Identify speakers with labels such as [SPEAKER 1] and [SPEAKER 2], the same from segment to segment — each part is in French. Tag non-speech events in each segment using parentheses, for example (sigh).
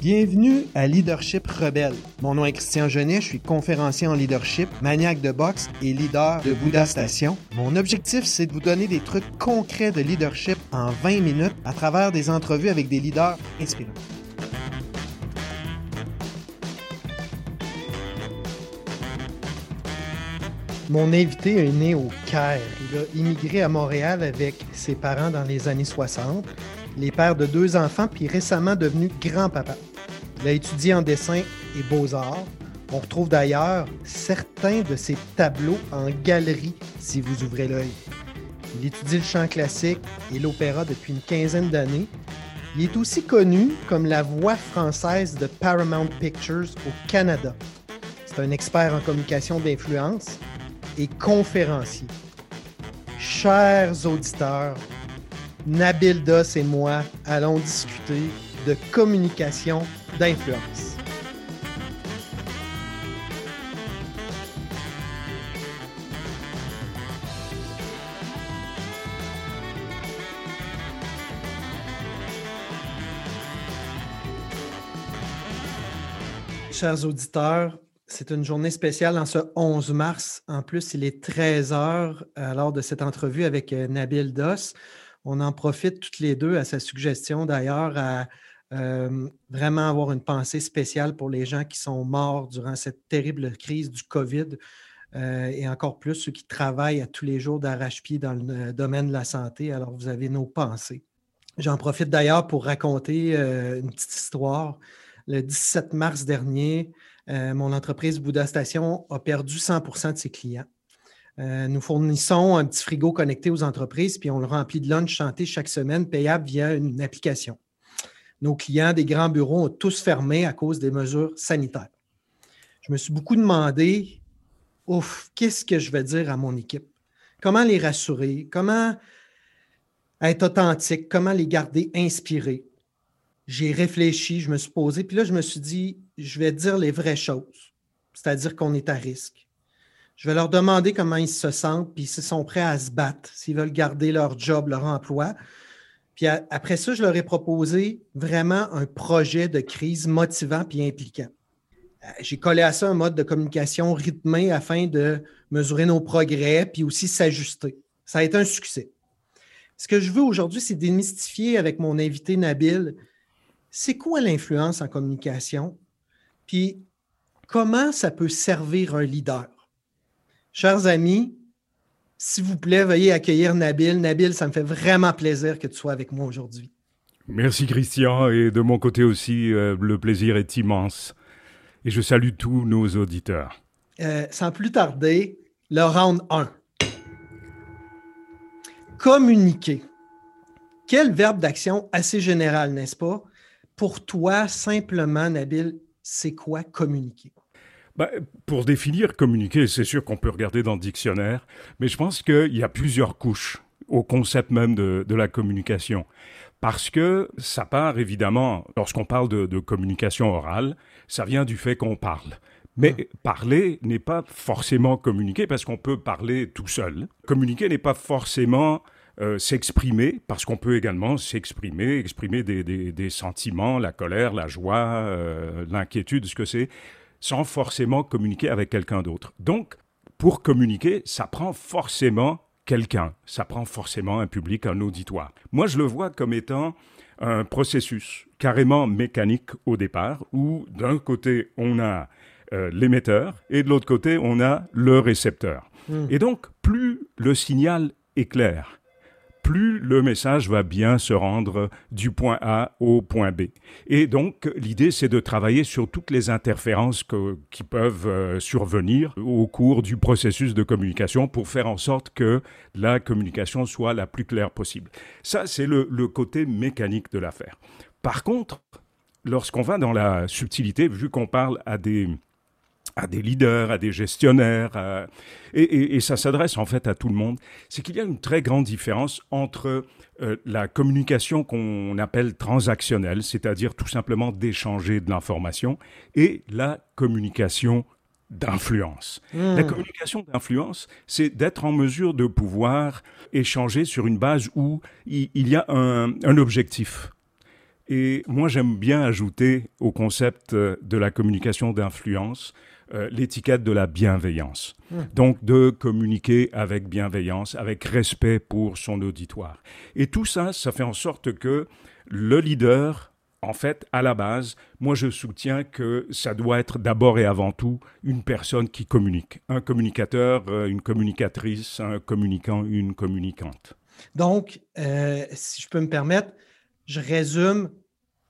[SPEAKER 1] Bienvenue à Leadership Rebelle. Mon nom est Christian Genet, je suis conférencier en leadership, maniaque de boxe et leader de Bouddha Station. Mon objectif, c'est de vous donner des trucs concrets de leadership en 20 minutes à travers des entrevues avec des leaders inspirants. Mon invité est né au Caire. Il a immigré à Montréal avec ses parents dans les années 60, les pères de deux enfants, puis récemment devenu grand-papa. Il a étudié en dessin et beaux-arts. On retrouve d'ailleurs certains de ses tableaux en galerie si vous ouvrez l'œil. Il étudie le chant classique et l'opéra depuis une quinzaine d'années. Il est aussi connu comme la voix française de Paramount Pictures au Canada. C'est un expert en communication d'influence et conférencier. Chers auditeurs, Nabil Doss et moi allons discuter communication d'influence. Chers auditeurs, c'est une journée spéciale en ce 11 mars. En plus, il est 13 heures euh, lors de cette entrevue avec euh, Nabil Doss. On en profite toutes les deux à sa suggestion d'ailleurs à euh, vraiment avoir une pensée spéciale pour les gens qui sont morts durant cette terrible crise du COVID et encore plus ceux qui travaillent à tous les jours d'arrache-pied dans le domaine de la santé. Alors, vous avez nos pensées. J'en profite d'ailleurs pour raconter une petite histoire. Le 17 mars dernier, euh, mon entreprise Bouddha Station a perdu 100% de ses clients. Euh, nous fournissons un petit frigo connecté aux entreprises, puis on le remplit de lunch santé chaque semaine, payable via une application. Nos clients des grands bureaux ont tous fermé à cause des mesures sanitaires. Je me suis beaucoup demandé, ouf, qu'est-ce que je vais dire à mon équipe? Comment les rassurer? Comment être authentique? Comment les garder inspirés? J'ai réfléchi, je me suis posé, puis là, je me suis dit, je vais dire les vraies choses, c'est-à-dire qu'on est à risque. Je vais leur demander comment ils se sentent, puis s'ils sont prêts à se battre, s'ils veulent garder leur job, leur emploi. Puis après ça, je leur ai proposé vraiment un projet de crise motivant puis impliquant. Euh, j'ai collé à ça un mode de communication rythmé afin de mesurer nos progrès puis aussi s'ajuster. Ça a été un succès. Ce que je veux aujourd'hui, c'est démystifier avec mon invité Nabil, c'est quoi l'influence en communication? Puis comment ça peut servir un leader? Chers amis, s'il vous plaît, veuillez accueillir Nabil. Nabil, ça me fait vraiment plaisir que tu sois avec moi aujourd'hui.
[SPEAKER 2] Merci Christian, et de mon côté aussi, euh, le plaisir est immense. Et je salue tous nos auditeurs.
[SPEAKER 1] Euh, sans plus tarder, le round 1. Communiquer. Quel verbe d'action assez général, n'est-ce pas? Pour toi, simplement, Nabil, c'est quoi communiquer?
[SPEAKER 2] Ben, pour définir communiquer, c'est sûr qu'on peut regarder dans le dictionnaire, mais je pense qu'il y a plusieurs couches au concept même de, la communication. Parce que ça part évidemment, lorsqu'on parle de, communication orale, ça vient du fait qu'on parle. Mais hum. parler n'est pas forcément communiquer parce qu'on peut parler tout seul. Communiquer n'est pas forcément euh, s'exprimer, parce qu'on peut également s'exprimer, exprimer des, sentiments, la colère, la joie, euh, l'inquiétude, ce que c'est, sans forcément communiquer avec quelqu'un d'autre. Donc, pour communiquer, ça prend forcément quelqu'un, ça prend forcément un public, un auditoire. Moi, je le vois comme étant un processus carrément mécanique au départ, où d'un côté, on a euh, l'émetteur et de l'autre côté, on a le récepteur. Hmm. Et donc, plus le signal est clair, plus le message va bien se rendre du point A au point B. Et donc, l'idée, c'est de travailler sur toutes les interférences qui peuvent euh, survenir au cours du processus de communication pour faire en sorte que la communication soit la plus claire possible. Ça, c'est le côté mécanique de l'affaire. Par contre, lorsqu'on va dans la subtilité, vu qu'on parle à des à des leaders, à des gestionnaires, et, ça s'adresse en fait à tout le monde, c'est qu'il y a une très grande différence entre euh, la communication qu'on appelle transactionnelle, c'est-à-dire tout simplement d'échanger de l'information, et la communication d'influence. Hmm. La communication d'influence, c'est d'être en mesure de pouvoir échanger sur une base où il, y a un objectif Et moi, j'aime bien ajouter au concept euh, de la communication d'influence euh, l'étiquette de la bienveillance. Mmh. Donc de communiquer avec bienveillance, avec respect pour son auditoire. Et tout ça, ça fait en sorte que le leader, en fait, à la base, moi je soutiens que ça doit être d'abord et avant tout une personne qui communique. Un communicateur, euh, une communicatrice, un communicant, une communicante.
[SPEAKER 1] Donc, euh, si je peux me permettre, je résume,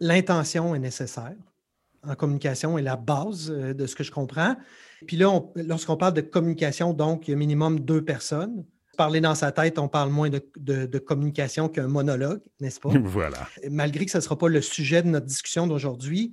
[SPEAKER 1] l'intention est nécessaire en communication est la base euh, de ce que je comprends. Puis là, lorsqu'on parle de communication, donc, il y a minimum deux personnes. Parler dans sa tête, on parle moins de, communication qu'un monologue, n'est-ce pas? (laughs)
[SPEAKER 2] Voilà.
[SPEAKER 1] Malgré que ce ne sera pas le sujet de notre discussion d'aujourd'hui,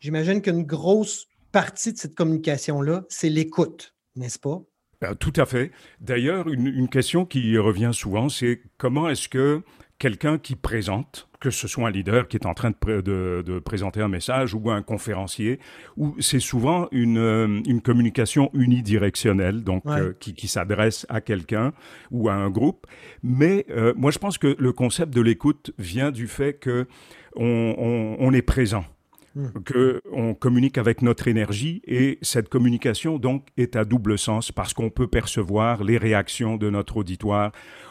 [SPEAKER 1] j'imagine qu'une grosse partie de cette communication-là, c'est l'écoute, n'est-ce pas?
[SPEAKER 2] Euh, tout à fait. D'ailleurs, une, question qui revient souvent, c'est comment est-ce que quelqu'un qui présente, que ce soit un leader qui est en train de, présenter un message ou un conférencier, ou c'est souvent une, euh, communication unidirectionnelle, donc euh, qui, s'adresse à quelqu'un ou à un groupe. Mais euh, moi, je pense que le concept de l'écoute vient du fait que on est présent. Hmm. qu'on communique avec notre énergie et cette communication donc est à double sens parce qu'on peut percevoir les réactions de notre auditoire,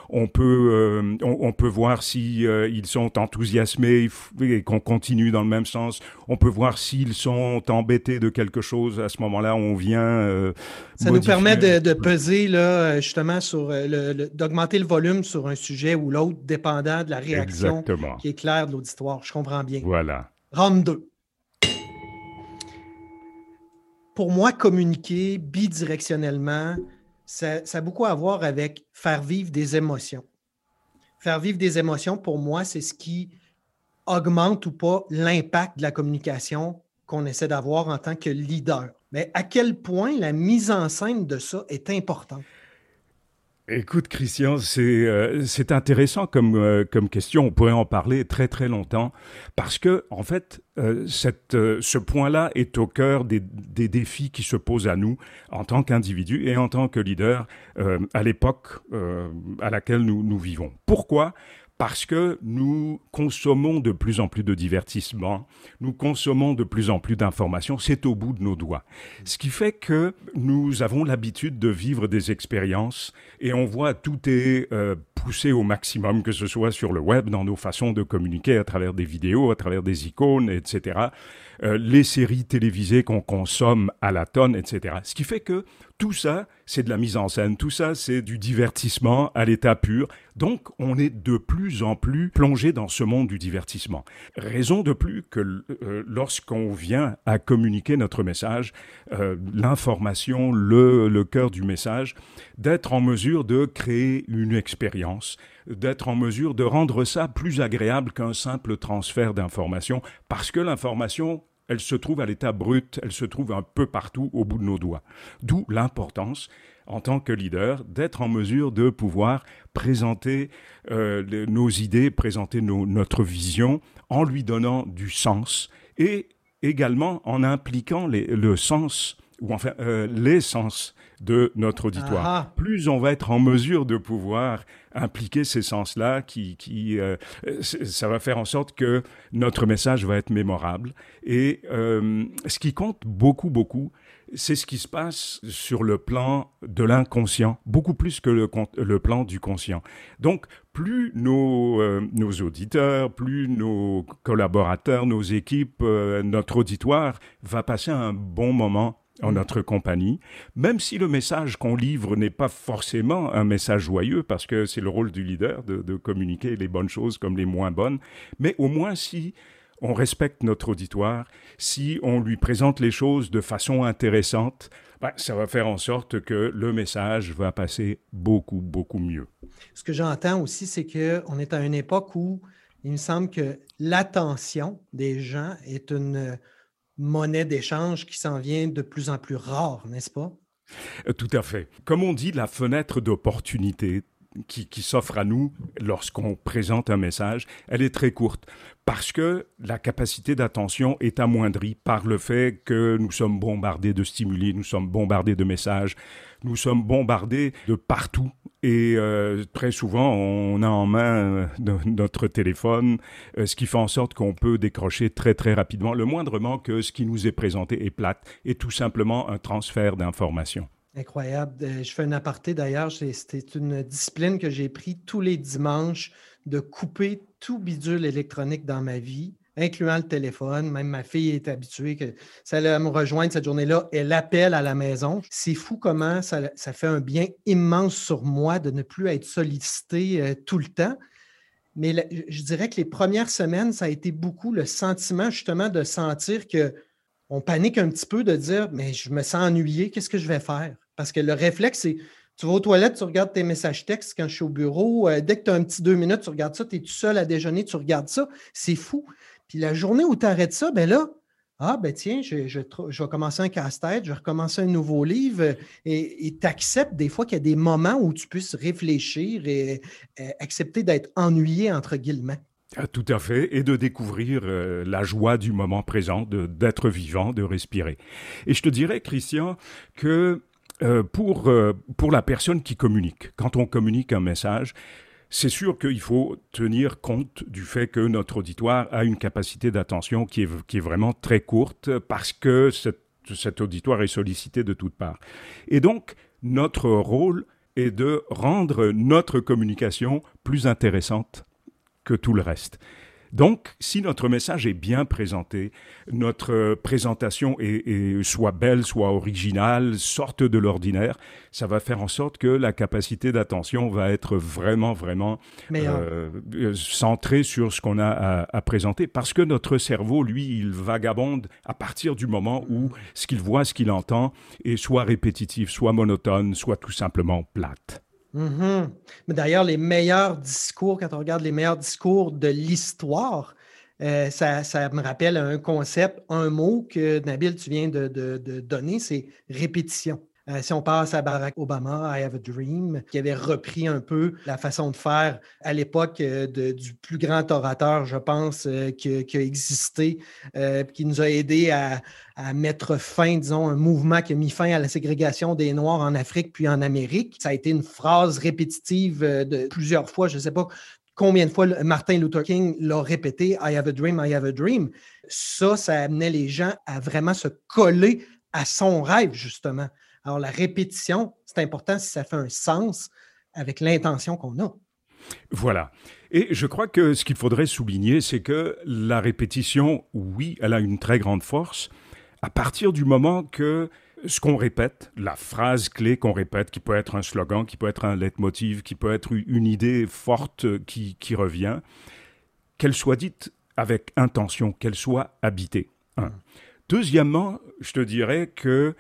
[SPEAKER 2] on peut, euh, on, peut voir si euh, ils sont enthousiasmés et qu'on continue dans le même sens, on peut voir s'ils sont embêtés de quelque chose, à ce moment-là on vient... Euh,
[SPEAKER 1] Ça nous permet de, peser là, justement sur d'augmenter le volume sur un sujet ou l'autre, dépendant de la réaction qui est claire de l'auditoire. Je comprends bien.
[SPEAKER 2] Voilà.
[SPEAKER 1] Round 2. Pour moi, communiquer bidirectionnellement, ça, a beaucoup à voir avec faire vivre des émotions. Faire vivre des émotions, pour moi, c'est ce qui augmente ou pas l'impact de la communication qu'on essaie d'avoir en tant que leader. Mais à quel point la mise en scène de ça est importante?
[SPEAKER 2] Écoute, Christian, c'est euh, intéressant comme, euh, comme question. On pourrait en parler très très longtemps parce que, en fait, euh, ce point-là est au cœur des, des, défis qui se posent à nous en tant qu'individus et en tant que leader à l'époque à laquelle nous, nous vivons. Pourquoi? Parce que nous consommons de plus en plus de divertissement, nous consommons de plus en plus d'informations, c'est au bout de nos doigts. Ce qui fait que nous avons l'habitude de vivre des expériences et on voit tout est euh, poussé au maximum, que ce soit sur le web, dans nos façons de communiquer à travers des vidéos, à travers des icônes, etc. Euh, les séries télévisées qu'on consomme à la tonne, etc. Ce qui fait que tout ça, c'est de la mise en scène, tout ça, c'est du divertissement à l'état pur. Donc, on est de plus en plus plongé dans ce monde du divertissement. Raison de plus que euh, lorsqu'on vient à communiquer notre message, euh, l'information, le, le cœur du message, d'être en mesure de créer une expérience, d'être en mesure de rendre ça plus agréable qu'un simple transfert d'information, parce que l'information elle se trouve à l'état brut, elle se trouve un peu partout au bout de nos doigts. D'où l'importance, en tant que leader, d'être en mesure de pouvoir présenter euh, nos idées, présenter notre vision en lui donnant du sens et également en impliquant le sens ou enfin euh, l'essence de notre auditoire. Ah. Plus on va être en mesure de pouvoir impliquer ces sens-là, qui, qui euh, ça va faire en sorte que notre message va être mémorable. Et euh, ce qui compte beaucoup, beaucoup, c'est ce qui se passe sur le plan de l'inconscient, beaucoup plus que le, le, plan du conscient. Donc, plus nos, nos auditeurs, plus nos collaborateurs, nos équipes, notre auditoire va passer un bon moment en notre compagnie, même si le message qu'on livre n'est pas forcément un message joyeux, parce que c'est le rôle du leader de, communiquer les bonnes choses comme les moins bonnes, mais au moins si on respecte notre auditoire, si on lui présente les choses de façon intéressante, ben, ça va faire en sorte que le message va passer beaucoup, beaucoup mieux.
[SPEAKER 1] Ce que j'entends aussi, c'est qu'on est à une époque où il me semble que l'attention des gens est une monnaie d'échange qui s'en vient de plus en plus rare, n'est-ce pas?
[SPEAKER 2] Euh, tout à fait. Comme on dit, la fenêtre d'opportunité qui, s'offre à nous lorsqu'on présente un message, elle est très courte parce que la capacité d'attention est amoindrie par le fait que nous sommes bombardés de stimuli, nous sommes bombardés de messages, nous sommes bombardés de partout. Et euh, très souvent, on a en main euh, notre téléphone, euh, ce qui fait en sorte qu'on peut décrocher très très rapidement, le moindrement que ce qui nous est présenté est plate et tout simplement un transfert d'informations.
[SPEAKER 1] Incroyable. Je fais un aparté d'ailleurs. C'était une discipline que j'ai pris tous les dimanches de couper tout bidule électronique dans ma vie, incluant le téléphone. Même ma fille est habituée que ça allait me rejoindre cette journée-là. Elle appelle à la maison. C'est fou comment ça, fait un bien immense sur moi de ne plus être sollicité euh, tout le temps. Mais je dirais que les premières semaines, ça a été beaucoup le sentiment justement de sentir que on panique un petit peu de dire Mais je me sens ennuyé, qu'est-ce que je vais faire? Parce que le réflexe, c'est tu vas aux toilettes, tu regardes tes messages textes quand je suis au bureau. Euh, dès que tu as un petit deux minutes, tu regardes ça, tu es tout seul à déjeuner, tu regardes ça. C'est fou. Puis la journée où tu arrêtes ça, ben là, ah, ben tiens, je, vais commencer un casse-tête, je vais recommencer un nouveau livre euh, et tu acceptes des fois qu'il y a des moments où tu puisses réfléchir et, et accepter d'être ennuyé, entre guillemets.
[SPEAKER 2] Ah, tout à fait, et de découvrir euh, la joie du moment présent, d'être vivant, de respirer. Et je te dirais, Christian, que euh, pour, euh, pour la personne qui communique, quand on communique un message, c'est sûr qu'il faut tenir compte du fait que notre auditoire a une capacité d'attention qui est, vraiment très courte parce que cet auditoire est sollicité de toutes parts. Et donc, notre rôle est de rendre notre communication plus intéressante que tout le reste. Donc, si notre message est bien présenté, notre présentation est, soit belle, soit originale, sorte de l'ordinaire, ça va faire en sorte que la capacité d'attention va être vraiment, vraiment euh, euh, centrée sur ce qu'on a à, à, présenter. Parce que notre cerveau, lui, il vagabonde à partir du moment où ce qu'il voit, ce qu'il entend est soit répétitif, soit monotone, soit tout simplement plate.
[SPEAKER 1] Mhm. Mais d'ailleurs, les meilleurs discours, quand on regarde les meilleurs discours de l'histoire, euh, ça, me rappelle un concept, un mot que Nabil, tu viens de donner, c'est répétition. Euh, si on passe à Barack Obama, I Have a Dream, qui avait repris un peu la façon de faire à l'époque euh, du plus grand orateur, je pense, euh, qui, a existé, qui nous a aidé à, mettre fin, disons, un mouvement qui a mis fin à la ségrégation des Noirs en Afrique puis en Amérique. Ça a été une phrase répétitive de plusieurs fois, je ne sais pas combien de fois Martin Luther King l'a répété, I have a dream, I have a dream. Ça, ça amenait les gens à vraiment se coller à son rêve, justement. Alors, la répétition, c'est important si ça fait un sens avec l'intention qu'on a.
[SPEAKER 2] Voilà. Et je crois que ce qu'il faudrait souligner, c'est que la répétition, oui, elle a une très grande force à partir du moment que ce qu'on répète, la phrase clé qu'on répète, qui peut être un slogan, qui peut être un leitmotiv, qui peut être une idée forte qui, qui revient, qu'elle soit dite avec intention, qu'elle soit habitée. Deuxièmement, je te dirais que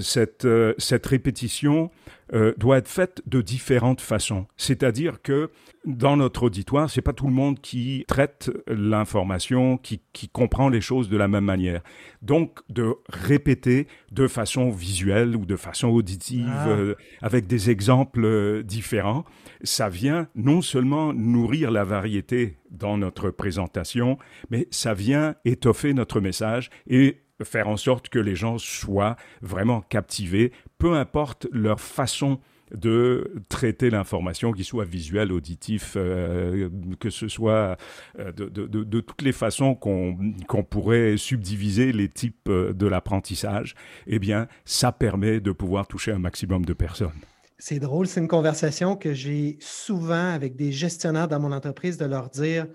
[SPEAKER 2] cette, euh, cette répétition euh, doit être faite de différentes façons. C'est-à-dire que dans notre auditoire, c'est pas tout le monde qui traite l'information, qui, qui, comprend les choses de la même manière. Donc, de répéter de façon visuelle ou de façon auditive, ah. euh, avec des exemples différents, ça vient non seulement nourrir la variété dans notre présentation, mais ça vient étoffer notre message et faire en sorte que les gens soient vraiment captivés, peu importe leur façon de traiter l'information, qu'il soit visuel, auditif, euh, que ce soit euh, de, toutes les façons qu'on pourrait subdiviser les types euh, de l'apprentissage, eh bien, ça permet de pouvoir toucher un maximum de personnes.
[SPEAKER 1] C'est drôle, c'est une conversation que j'ai souvent avec des gestionnaires dans mon entreprise de leur dire,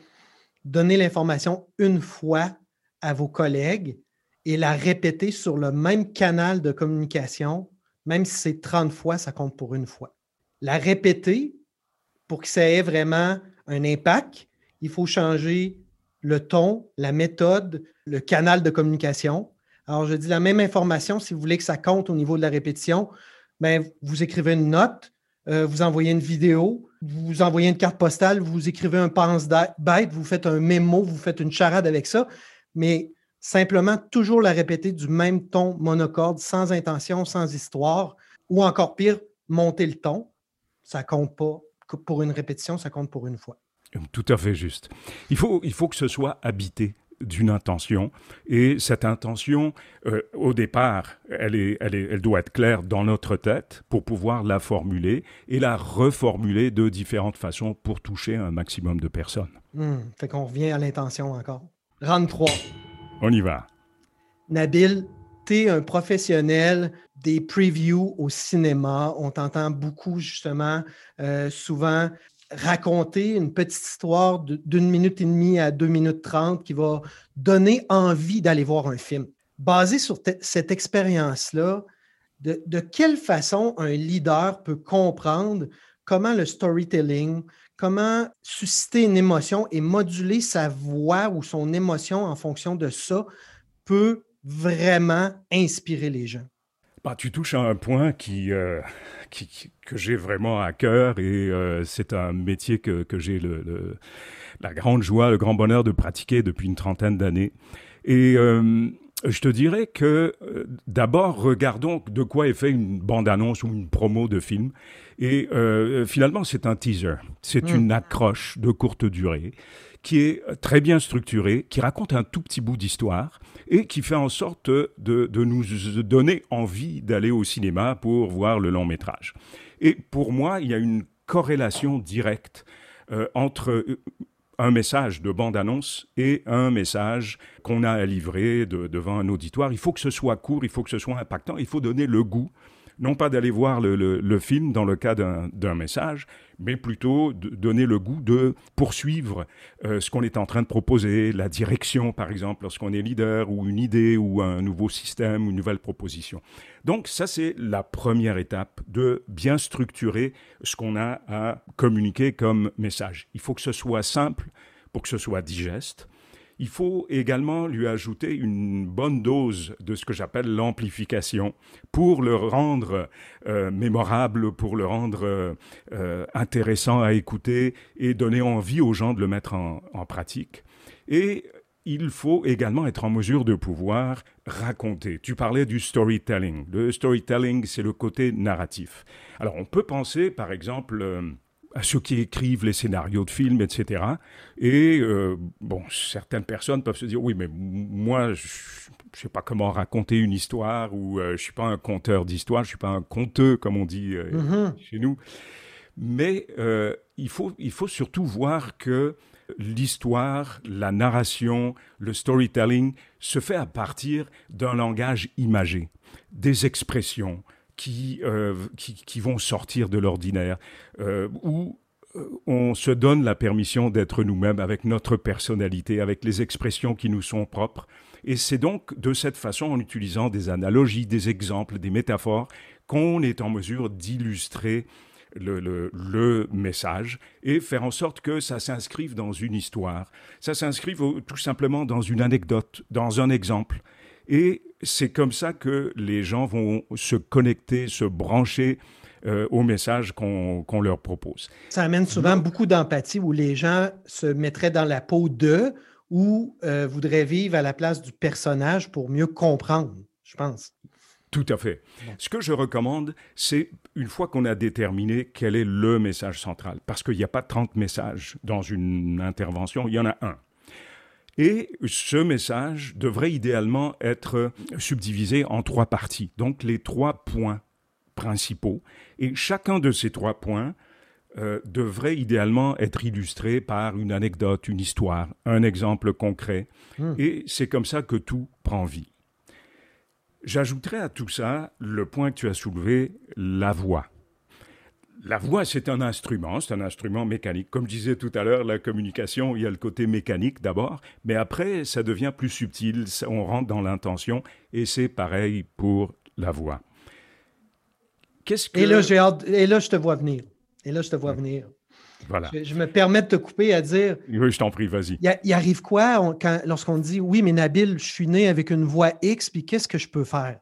[SPEAKER 1] donnez l'information une fois à vos collègues, et la répéter sur le même canal de communication, même si c'est 30 fois, ça compte pour une fois. La répéter, pour que ça ait vraiment un impact, il faut changer le ton, la méthode, le canal de communication. Alors, je dis la même information, si vous voulez que ça compte au niveau de la répétition, bien, vous écrivez une note, euh, vous envoyez une vidéo, vous envoyez une carte postale, vous écrivez un pense-bête, vous faites un mémo, vous faites une charade avec ça, mais simplement toujours la répéter du même ton monocorde, sans intention, sans histoire, ou encore pire, monter le ton. Ça compte pas pour une répétition, ça compte pour une fois.
[SPEAKER 2] Tout à fait juste. Il faut, il faut que ce soit habité d'une intention. Et cette intention, euh, au départ, elle, est, elle, est, elle doit être claire dans notre tête pour pouvoir la formuler et la reformuler de différentes façons pour toucher un maximum de personnes.
[SPEAKER 1] Hmm, fait qu'on revient à l'intention encore. Round 3.
[SPEAKER 2] On y va.
[SPEAKER 1] Nabil, tu es un professionnel des previews au cinéma. On t'entend beaucoup, justement, euh, souvent raconter une petite histoire d'une minute et demie à deux minutes trente qui va donner envie d'aller voir un film. Basé sur cette expérience-là, de, de, quelle façon un leader peut comprendre comment le storytelling, comment susciter une émotion et moduler sa voix ou son émotion en fonction de ça peut vraiment inspirer les gens?
[SPEAKER 2] Bah, tu touches à un point qui, euh, que j'ai vraiment à cœur et euh, c'est un métier que, que j'ai le, la grande joie, le grand bonheur de pratiquer depuis une trentaine d'années. Et euh, je te dirais que d'abord, regardons de quoi est fait une bande-annonce ou une promo de film. Et finalement, c'est un teaser. C'est hmm. une accroche de courte durée qui est très bien structurée, qui raconte un tout petit bout d'histoire et qui fait en sorte de, nous donner envie d'aller au cinéma pour voir le long métrage. Et pour moi, il y a une corrélation directe euh, entre euh, un message de bande-annonce et un message qu'on a à livrer devant un auditoire. Il faut que ce soit court, il faut que ce soit impactant, il faut donner le goût non pas d'aller voir le, film dans le cas d'un message, mais plutôt de donner le goût de poursuivre euh, ce qu'on est en train de proposer, la direction par exemple lorsqu'on est leader, ou une idée, ou un nouveau système, ou une nouvelle proposition. Donc ça c'est la première étape de bien structurer ce qu'on a à communiquer comme message. Il faut que ce soit simple pour que ce soit digeste il faut également lui ajouter une bonne dose de ce que j'appelle l'amplification pour le rendre euh, mémorable, pour le rendre euh, intéressant à écouter et donner envie aux gens de le mettre en, pratique. Et il faut également être en mesure de pouvoir raconter. Tu parlais du storytelling. Le storytelling, c'est le côté narratif. Alors, on peut penser, par exemple, euh, à ceux qui écrivent les scénarios de films, etc. Et euh, bon, certaines personnes peuvent se dire oui, mais moi, je ne sais pas comment raconter une histoire ou euh, je ne suis pas un conteur d'histoire, je ne suis pas un conteur comme on dit euh, mm-hmm. chez nous. Mais il faut il faut surtout voir que l'histoire, la narration, le storytelling se fait à partir d'un langage imagé, des expressions, euh, qui, qui, vont sortir de l'ordinaire, euh, où euh, on se donne la permission d'être nous-mêmes avec notre personnalité, avec les expressions qui nous sont propres. Et c'est donc de cette façon, en utilisant des analogies, des exemples, des métaphores, qu'on est en mesure d'illustrer le, le, message et faire en sorte que ça s'inscrive dans une histoire, ça s'inscrive tout simplement dans une anecdote, dans un exemple. Et c'est comme ça que les gens vont se connecter, se brancher euh, au message qu'on leur propose.
[SPEAKER 1] Ça amène souvent beaucoup d'empathie où les gens se mettraient dans la peau d'eux ou euh, voudraient vivre à la place du personnage pour mieux comprendre, je pense.
[SPEAKER 2] Tout à fait. Ce que je recommande, c'est une fois qu'on a déterminé quel est le message central, parce qu'il n'y a pas 30 messages dans une intervention, il y en a un. Et ce message devrait idéalement être subdivisé en trois parties, donc les trois points principaux. Et chacun de ces trois points euh, devrait idéalement être illustré par une anecdote, une histoire, un exemple concret. Hmm. Et c'est comme ça que tout prend vie. J'ajouterai à tout ça le point que tu as soulevé, la voix. La voix, c'est un instrument, c'est un instrument mécanique. Comme je disais tout à l'heure, la communication, il y a le côté mécanique d'abord, mais après, ça devient plus subtil, on rentre dans l'intention, et c'est pareil pour la voix.
[SPEAKER 1] Qu'est-ce que... Et là, j'ai et là, je te vois venir. Et là, je te vois venir. Voilà. Je, me permets de te couper à dire.
[SPEAKER 2] Oui, je t'en prie, vas-y.
[SPEAKER 1] Il, arrive quoi lorsqu'on dit Oui, mais Nabil, je suis né avec une voix X, puis qu'est-ce que je peux faire?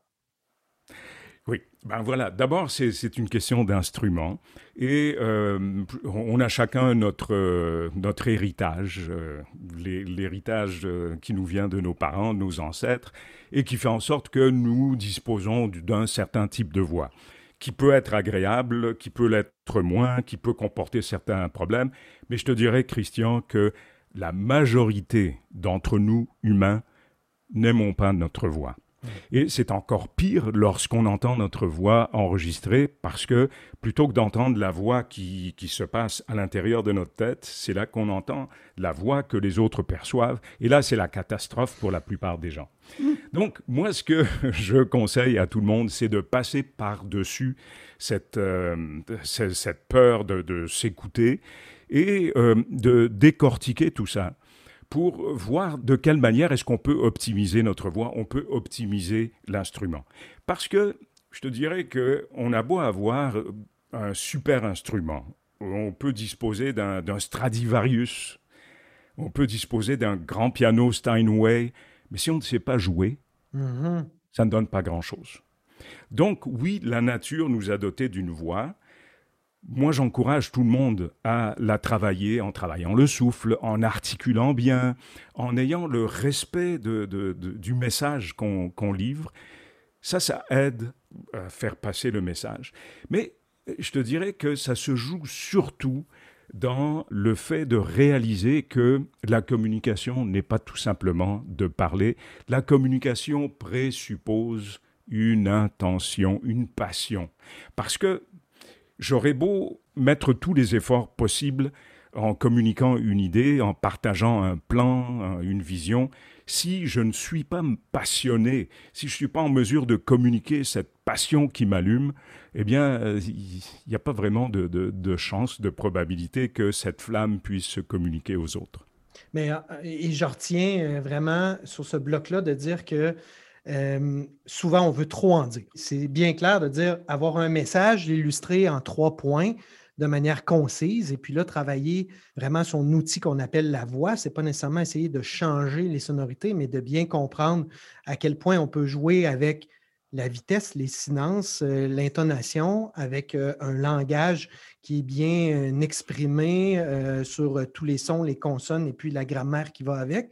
[SPEAKER 2] Oui, ben voilà. D'abord, c'est une question d'instrument. Et euh, on a chacun notre, euh, notre héritage, euh, l'héritage qui nous vient de nos parents, de nos ancêtres, et qui fait en sorte que nous disposons d'un certain type de voix, qui peut être agréable, qui peut l'être moins, qui peut comporter certains problèmes. Mais je te dirais, Christian, que la majorité d'entre nous, humains, n'aimons pas notre voix. Et c'est encore pire lorsqu'on entend notre voix enregistrée parce que plutôt que d'entendre la voix qui, qui, se passe à l'intérieur de notre tête, c'est là qu'on entend la voix que les autres perçoivent. Et là, c'est la catastrophe pour la plupart des gens. Donc, moi, ce que (laughs) je conseille à tout le monde, c'est de passer par-dessus cette, euh, cette peur de, de s'écouter et euh, de décortiquer tout ça pour voir de quelle manière est-ce qu'on peut optimiser notre voix, on peut optimiser l'instrument. Parce que je te dirais qu'on a beau avoir un super instrument, on peut disposer d'un Stradivarius, on peut disposer d'un grand piano Steinway, mais si on ne sait pas jouer, mm-hmm. ça ne donne pas grand-chose. Donc oui, la nature nous a dotés d'une voix, moi, j'encourage tout le monde à la travailler en travaillant le souffle, en articulant bien, en ayant le respect du message qu'on livre. Ça, ça aide à faire passer le message. Mais je te dirais que ça se joue surtout dans le fait de réaliser que la communication n'est pas tout simplement de parler. La communication présuppose une intention, une passion. Parce que J'aurais beau mettre tous les efforts possibles en communiquant une idée, en partageant un plan, une vision, si je ne suis pas passionné, si je ne suis pas en mesure de communiquer cette passion qui m'allume, eh bien, il n'y a pas vraiment de, de, chance, de probabilité que cette flamme puisse se communiquer aux autres.
[SPEAKER 1] Mais, euh, et je retiens euh, vraiment sur ce bloc-là de dire que euh, souvent, on veut trop en dire. C'est bien clair de dire avoir un message, l'illustrer en trois points de manière concise et puis là, travailler vraiment son outil qu'on appelle la voix. Ce n'est pas nécessairement essayer de changer les sonorités, mais de bien comprendre à quel point on peut jouer avec la vitesse, les silences, euh, l'intonation, avec euh, un langage qui est bien exprimé sur tous les sons, les consonnes et puis la grammaire qui va avec.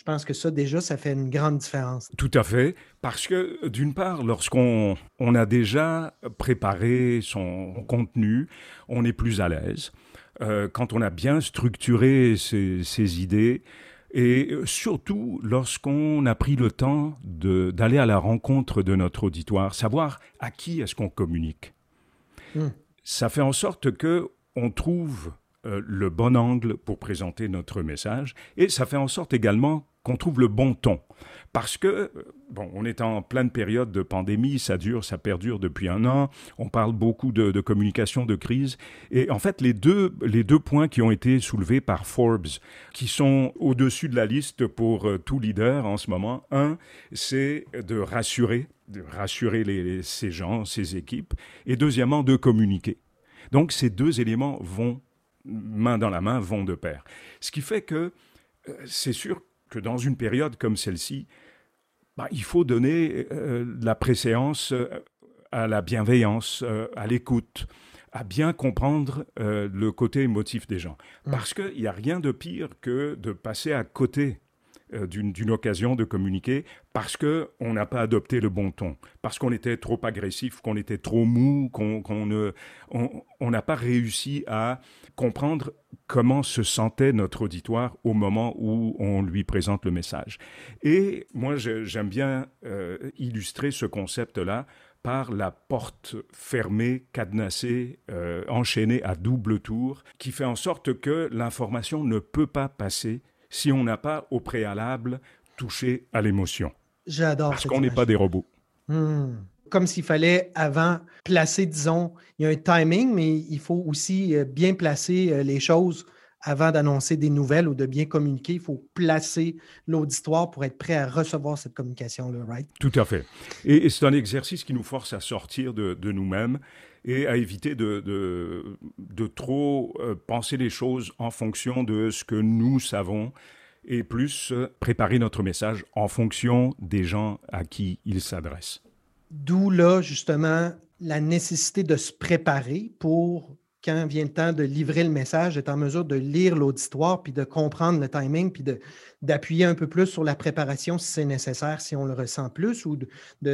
[SPEAKER 1] Je pense que ça, déjà, ça fait une grande différence.
[SPEAKER 2] Tout à fait, parce que d'une part, lorsqu'on on a déjà préparé son contenu, on est plus à l'aise. Euh, quand on a bien structuré ses, idées, et surtout lorsqu'on a pris le temps d'aller à la rencontre de notre auditoire, savoir à qui est-ce qu'on communique. Hmm. Ça fait en sorte que on trouve euh, le bon angle pour présenter notre message et ça fait en sorte également qu'on trouve le bon ton. Parce que, euh, bon, on est en pleine période de pandémie, ça dure, ça perdure depuis un an, on parle beaucoup de, communication, de crise, et en fait, les deux, les deux points qui ont été soulevés par Forbes, qui sont au-dessus de la liste pour euh, tout leader en ce moment, un, c'est de rassurer, de rassurer les, ces gens, ces équipes, et deuxièmement, de communiquer. Donc, ces deux éléments vont, main dans la main, vont de pair. Ce qui fait que euh, c'est sûr que dans une période comme celle-ci, bah, il faut donner euh, la préséance euh, à la bienveillance, euh, à l'écoute, à bien comprendre le côté émotif des gens. Mmh. Parce qu'il n'y a rien de pire que de passer à côté d'une occasion de communiquer parce qu'on n'a pas adopté le bon ton, parce qu'on était trop agressif, qu'on était trop mou, qu'on ne on n'a pas réussi à comprendre comment se sentait notre auditoire au moment où on lui présente le message. Et moi, j'aime bien euh, illustrer ce concept-là par la porte fermée, cadenassée, euh, enchaînée à double tour, qui fait en sorte que l'information ne peut pas passer si on n'a pas au préalable touché à l'émotion.
[SPEAKER 1] J'adore.
[SPEAKER 2] Parce qu'on n'est pas des robots.
[SPEAKER 1] Hmm. Comme s'il fallait avant placer, disons, il y a un timing, mais il faut aussi euh, bien placer euh, les choses avant d'annoncer des nouvelles ou de bien communiquer. Il faut placer l'auditoire pour être prêt à recevoir cette communication-là, right?
[SPEAKER 2] Tout à fait. Et, c'est un exercice qui nous force à sortir de, de nous-mêmes et à éviter de, de, trop euh, penser les choses en fonction de ce que nous savons et plus euh, préparer notre message en fonction des gens à qui il s'adresse.
[SPEAKER 1] D'où là, justement, la nécessité de se préparer pour quand vient le temps de livrer le message, d'être en mesure de lire l'auditoire, puis de comprendre le timing, puis d'appuyer un peu plus sur la préparation si c'est nécessaire, si on le ressent plus, ou de,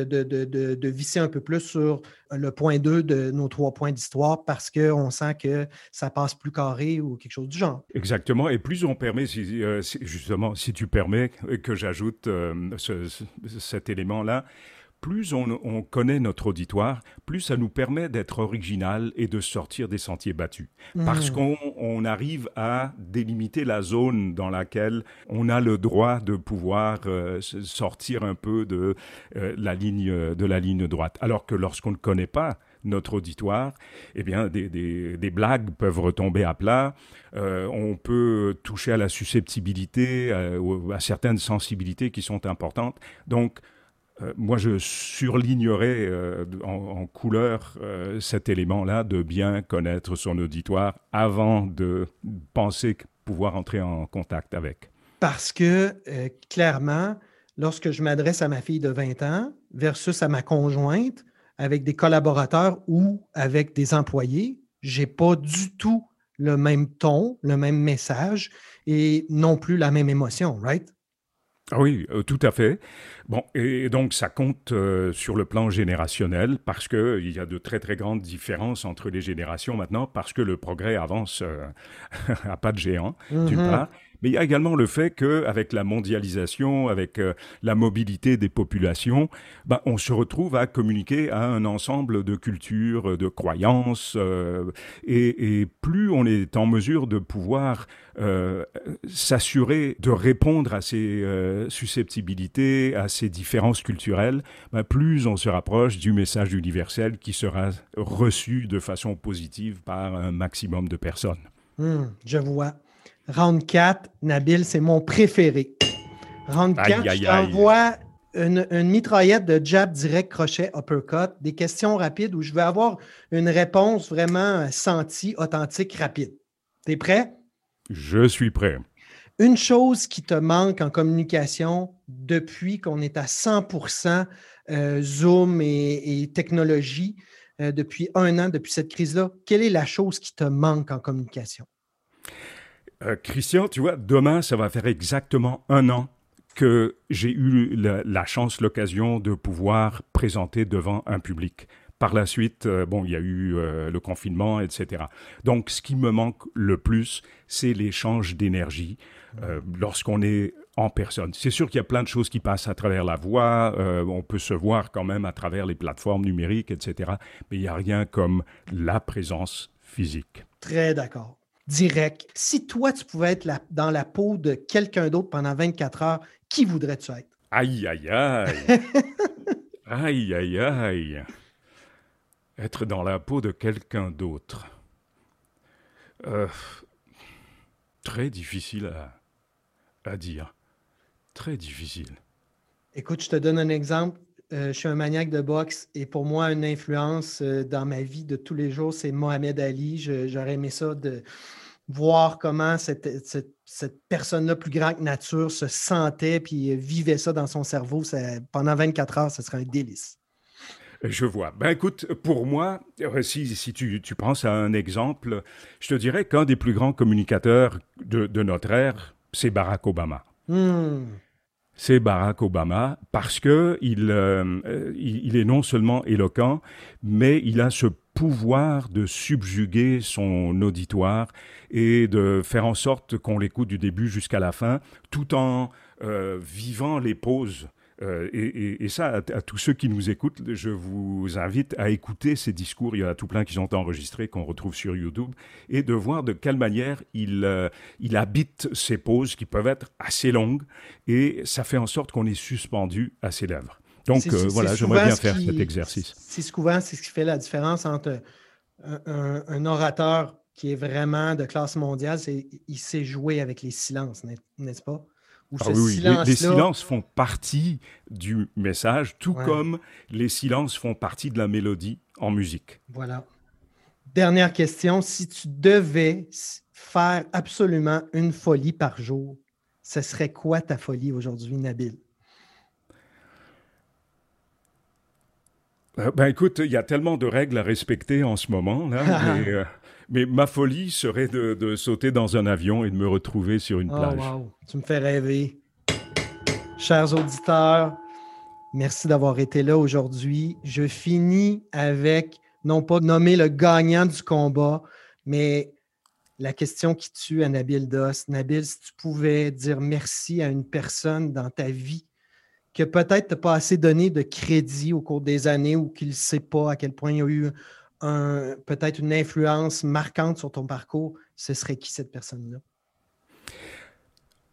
[SPEAKER 1] de, visser un peu plus sur le point 2 de nos trois points d'histoire parce qu'on sent que ça passe plus carré ou quelque chose du genre.
[SPEAKER 2] Exactement. Et plus on permet, euh, justement, si tu permets que j'ajoute euh, cet élément-là, plus on, connaît notre auditoire, plus ça nous permet d'être original et de sortir des sentiers battus. Parce mmh. qu'on arrive à délimiter la zone dans laquelle on a le droit de pouvoir euh, sortir un peu de, euh, la ligne, de la ligne droite. Alors que lorsqu'on ne connaît pas notre auditoire, eh bien, des, blagues peuvent retomber à plat. Euh, on peut toucher à la susceptibilité, à certaines sensibilités qui sont importantes. Donc, euh, moi, je surlignerais euh, en, couleur euh, cet élément-là de bien connaître son auditoire avant de penser pouvoir entrer en contact avec.
[SPEAKER 1] Parce que, clairement, lorsque je m'adresse à ma fille de 20 ans versus à ma conjointe, avec des collaborateurs ou avec des employés, j'ai pas du tout le même ton, le même message et non plus la même émotion, right?
[SPEAKER 2] Ah oui, euh, tout à fait. Bon, et donc ça compte euh, sur le plan générationnel parce que il y a de très très grandes différences entre les générations maintenant parce que le progrès avance euh, (laughs) à pas de géant, d'une mm-hmm. part. Mais il y a également le fait qu'avec la mondialisation, avec euh, la mobilité des populations, ben, on se retrouve à communiquer à un ensemble de cultures, de croyances, euh, et, plus on est en mesure de pouvoir euh, s'assurer de répondre à ces susceptibilités, à ces différences culturelles, ben, plus on se rapproche du message universel qui sera reçu de façon positive par un maximum de personnes.
[SPEAKER 1] Hmm, je vois. Round 4, Nabil, c'est mon préféré. Round 4, je t'envoie une, mitraillette de jab direct, crochet, uppercut, des questions rapides où je vais avoir une réponse vraiment sentie, authentique, rapide. T'es prêt?
[SPEAKER 2] Je suis prêt.
[SPEAKER 1] Une chose qui te manque en communication depuis qu'on est à 100% euh, Zoom et, technologie, euh, depuis un an, depuis cette crise-là, quelle est la chose qui te manque en communication?
[SPEAKER 2] Euh, Christian, tu vois, demain, ça va faire exactement un an que j'ai eu la, chance, l'occasion de pouvoir présenter devant un public. Par la suite, euh, bon, il y a eu euh, le confinement, etc. Donc, ce qui me manque le plus, c'est l'échange d'énergie lorsqu'on est en personne. C'est sûr qu'il y a plein de choses qui passent à travers la voix, on peut se voir quand même à travers les plateformes numériques, etc. Mais il n'y a rien comme la présence physique.
[SPEAKER 1] Très d'accord direct. Si toi, tu pouvais être dans la peau de quelqu'un d'autre pendant 24 heures, qui voudrais-tu être?
[SPEAKER 2] Aïe, aïe, aïe. (laughs) aïe, aïe, aïe. Être dans la peau de quelqu'un d'autre. Euh, très difficile à, à dire. Très difficile.
[SPEAKER 1] Écoute, je te donne un exemple. Euh, je suis un maniaque de boxe et pour moi, une influence euh, dans ma vie de tous les jours, c'est Mohamed Ali. J'aurais aimé ça de voir comment cette, personne-là, plus grande que nature, se sentait puis vivait ça dans son cerveau. pendant 24 heures, ce serait un délice.
[SPEAKER 2] Je vois. Ben écoute, pour moi, euh, si, si tu, tu, penses à un exemple, je te dirais qu'un des plus grands communicateurs de, notre ère, c'est Barack Obama. Hmm c'est Barack Obama parce que il, euh, il, est non seulement éloquent, mais il a ce pouvoir de subjuguer son auditoire et de faire en sorte qu'on l'écoute du début jusqu'à la fin, tout en euh, vivant les pauses euh, et, ça, à, tous ceux qui nous écoutent, je vous invite à écouter ces discours. Il y en a tout plein qui sont enregistrés, qu'on retrouve sur YouTube, et de voir de quelle manière il, euh, il habite ces pauses qui peuvent être assez longues, et ça fait en sorte qu'on est suspendu à ses lèvres. Donc euh, voilà, j'aimerais bien faire cet exercice.
[SPEAKER 1] C'est souvent c'est ce qui fait la différence entre un, orateur qui est vraiment de classe mondiale, c'est il sait jouer avec les silences, n'est-ce pas?
[SPEAKER 2] Ah oui, Les, silences font partie du message, tout comme les silences font partie de la mélodie en musique.
[SPEAKER 1] Voilà. Dernière question. Si tu devais faire absolument une folie par jour, ce serait quoi ta folie aujourd'hui, Nabil?
[SPEAKER 2] Euh, ben écoute, il y a tellement de règles à respecter en ce moment. Là, (laughs) mais, euh, Mais ma folie serait de, sauter dans un avion et de me retrouver sur une oh, plage. Wow.
[SPEAKER 1] Tu me fais rêver. Chers auditeurs, merci d'avoir été là aujourd'hui. Je finis avec, non pas nommer le gagnant du combat, mais la question qui tue à Nabil Dos. Nabil, si tu pouvais dire merci à une personne dans ta vie que peut-être tu n'as pas assez donné de crédit au cours des années ou qu'il ne sait pas à quel point il y a eu peut-être une influence marquante sur ton parcours, ce serait qui cette personne-là?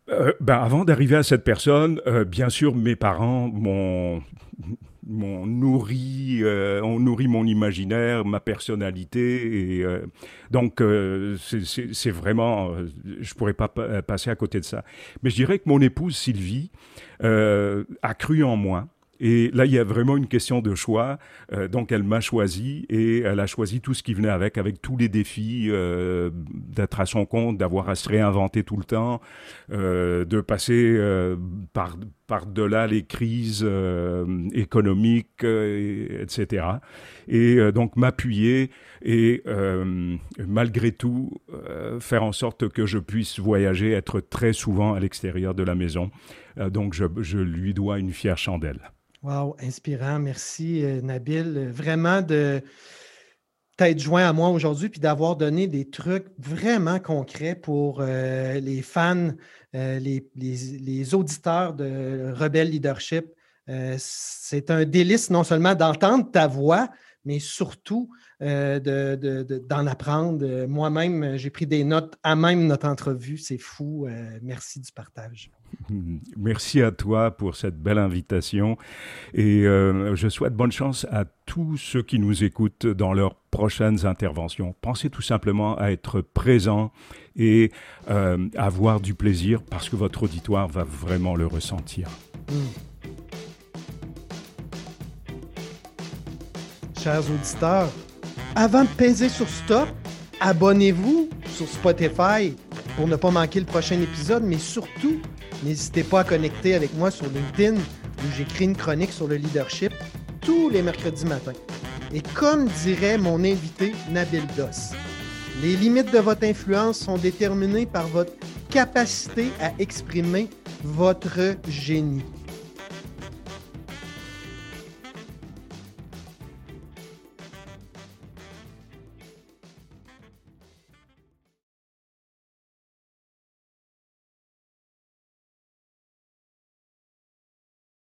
[SPEAKER 2] Euh, ben avant d'arriver à cette personne, euh, bien sûr, mes parents m'ont m'ont nourri, euh, on nourrit mon imaginaire, ma personnalité, et donc c'est vraiment, je pourrais pas passer à côté de ça. Mais je dirais que mon épouse Sylvie a cru en moi. Et là, il y a vraiment une question de choix. Euh, donc, elle m'a choisi et elle a choisi tout ce qui venait avec, avec tous les défis euh, d'être à son compte, d'avoir à se réinventer tout le temps, euh, de passer par par-delà les crises économiques, etc. Et donc m'appuyer et malgré tout faire en sorte que je puisse voyager, être très souvent à l'extérieur de la maison. Donc je, lui dois une fière chandelle.
[SPEAKER 1] Wow, inspirant. Merci, euh, Nabil. Vraiment de t'être joint à moi aujourd'hui puis d'avoir donné des trucs vraiment concrets pour euh, les fans, euh, les, auditeurs de Rebelle Leadership. c'est un délice non seulement d'entendre ta voix, mais surtout d'en apprendre. Moi-même, j'ai pris des notes à même notre entrevue. C'est fou. merci du partage. (laughs)
[SPEAKER 2] Merci à toi pour cette belle invitation et euh, je souhaite bonne chance à tous ceux qui nous écoutent dans leurs prochaines interventions. Pensez tout simplement à être présent et euh, avoir du plaisir parce que votre auditoire va vraiment le ressentir. Hmm.
[SPEAKER 1] Chers auditeurs, avant de peser sur stop, abonnez-vous sur Spotify pour ne pas manquer le prochain épisode, mais surtout, N'hésitez pas à connecter avec moi sur LinkedIn où j'écris une chronique sur le leadership tous les mercredis matins. Et comme dirait mon invité Nabil Dos, les limites de votre influence sont déterminées par votre capacité à exprimer votre génie.